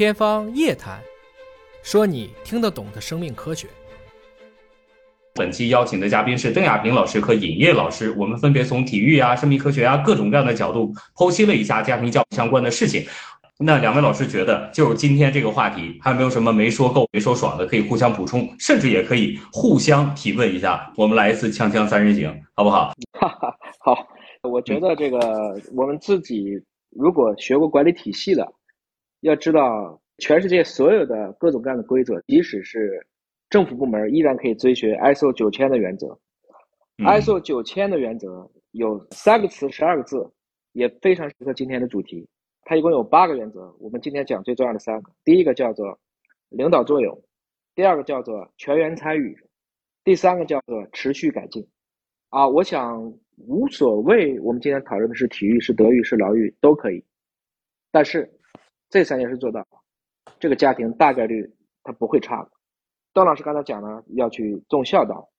天方夜谭，说你听得懂的生命科学。本期邀请的嘉宾是邓亚萍老师和尹烨老师，我们分别从体育啊、生命科学啊各种各样的角度剖析了一下家庭教育相关的事情。那两位老师觉得，就是今天这个话题，还有没有什么没说够、没说爽的，可以互相补充，甚至也可以互相提问一下。我们来一次锵锵三人行，好不好？哈哈，好。我觉得这个我们自己如果学过管理体系的，要知道全世界所有的各种各样的规则，即使是政府部门，依然可以遵循 ISO 九千的原则。ISO 九千的原则有三个词，十二个字，也非常适合今天的主题。它一共有八个原则，我们今天讲最重要的三个。第一个叫做领导作用，第二个叫做全员参与，第三个叫做持续改进。啊，我想无所谓，我们今天讨论的是体育，是德育，是劳育，都可以。但是这三件事做到，这个家庭大概率他不会差的。段老师刚才讲了要去重孝道，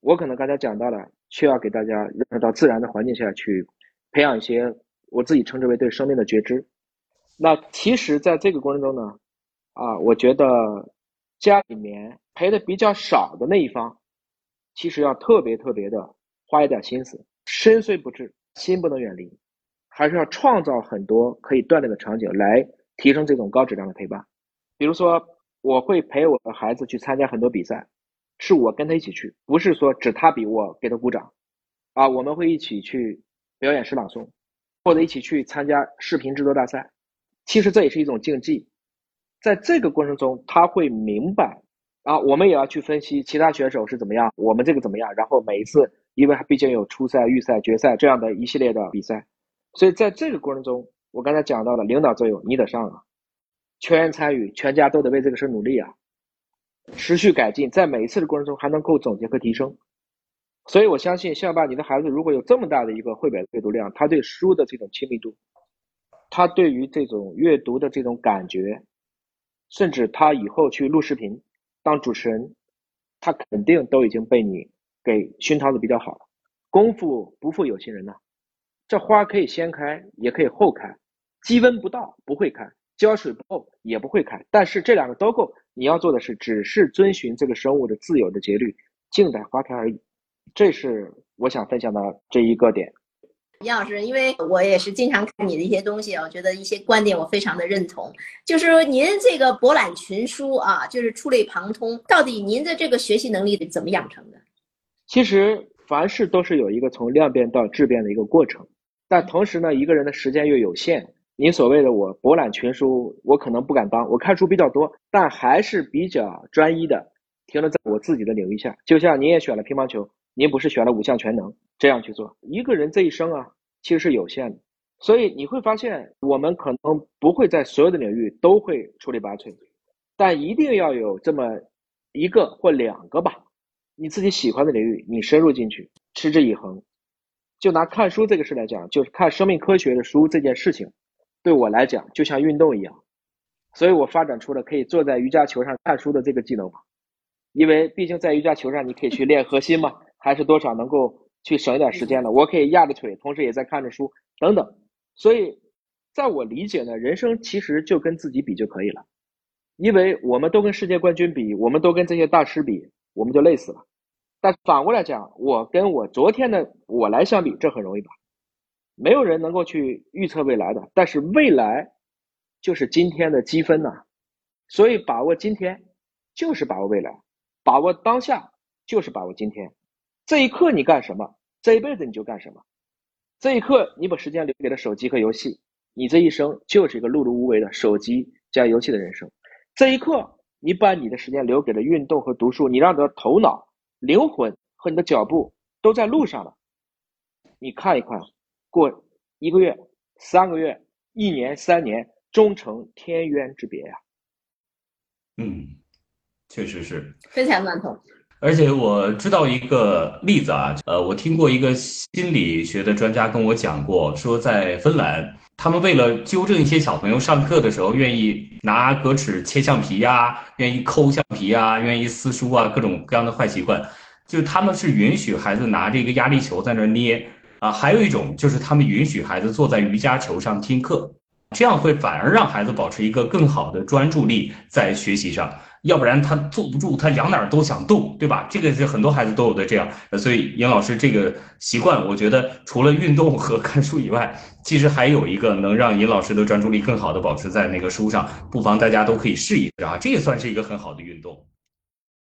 我可能刚才讲到了，需要给大家让到自然的环境下去培养一些。我自己称之为对生命的觉知。那其实，在这个过程中呢，啊，我觉得家里面陪的比较少的那一方，其实要特别特别的花一点心思，身虽不至，心不能远离，还是要创造很多可以锻炼的场景来提升这种高质量的陪伴。比如说，我会陪我的孩子去参加很多比赛，是我跟他一起去，不是说只他比我给他鼓掌。啊，我们会一起去表演诗朗诵。或者一起去参加视频制作大赛，其实这也是一种竞技。在这个过程中，他会明白啊，我们也要去分析其他选手是怎么样，我们这个怎么样。然后每一次，因为毕竟有初赛、预赛、决赛这样的一系列的比赛，所以在这个过程中，我刚才讲到了领导作用，你得上啊，全员参与，全家都得为这个事努力啊，持续改进，在每一次的过程中还能够总结和提升。所以，我相信校霸，你的孩子如果有这么大的一个绘本阅读量，他对书的这种亲密度，他对于这种阅读的这种感觉，甚至他以后去录视频当主持人，他肯定都已经被你给熏陶的比较好了。功夫不负有心人呐，这花可以先开，也可以后开，积温不到不会开，浇水不够也不会开。但是这两个都够，你要做的是，只是遵循这个生物的自有的节律，静待花开而已。这是我想分享的这一个点，李老师，因为我也是经常看你的一些东西，我觉得一些观点我非常的认同。就是说您这个博览群书啊，就是触类旁通，到底您的这个学习能力怎么养成的？其实凡事都是有一个从量变到质变的一个过程，但同时呢，一个人的时间又有限。您所谓的我博览群书，我可能不敢当，我看书比较多，但还是比较专一的，停留在我自己的领域下。就像您也选了乒乓球。您不是选了五项全能这样去做？一个人这一生啊，其实是有限的，所以你会发现，我们可能不会在所有的领域都会出类拔萃，但一定要有这么一个或两个吧，你自己喜欢的领域，你深入进去，持之以恒。就拿看书这个事来讲，就是看生命科学的书这件事情，对我来讲就像运动一样，所以我发展出了可以坐在瑜伽球上看书的这个技能嘛，因为毕竟在瑜伽球上你可以去练核心嘛。还是多少能够去省一点时间的，我可以压着腿，同时也在看着书等等。所以，在我理解呢，人生其实就跟自己比就可以了，因为我们都跟世界冠军比，我们都跟这些大师比，我们就累死了。但反过来讲，我跟我昨天的我来相比，这很容易吧？没有人能够去预测未来的，但是未来就是今天的积分呐。所以，把握今天就是把握未来，把握当下就是把握今天。这一刻你干什么，这一辈子你就干什么。这一刻你把时间留给了手机和游戏，你这一生就是一个碌碌无为的手机加游戏的人生。这一刻你把你的时间留给了运动和读书，你让你的头脑、灵魂和你的脚步都在路上了。你看一看，过一个月、三个月、一年、三年，终成天渊之别呀。嗯，确实是，非常赞同。而且我知道一个例子啊，呃，我听过一个心理学的专家跟我讲过，说在芬兰，他们为了纠正一些小朋友上课的时候愿意拿格尺切橡皮呀，愿意抠橡皮呀，愿意撕书啊，各种各样的坏习惯，就他们是允许孩子拿着一个压力球在那捏啊，还有一种就是他们允许孩子坐在瑜伽球上听课，这样会反而让孩子保持一个更好的专注力在学习上。要不然他坐不住，他仰哪儿都想动，对吧？这个是很多孩子都有的这样。所以尹老师这个习惯，我觉得除了运动和看书以外，其实还有一个能让尹老师的专注力更好的保持在那个书上，不妨大家都可以试一试啊，这也算是一个很好的运动。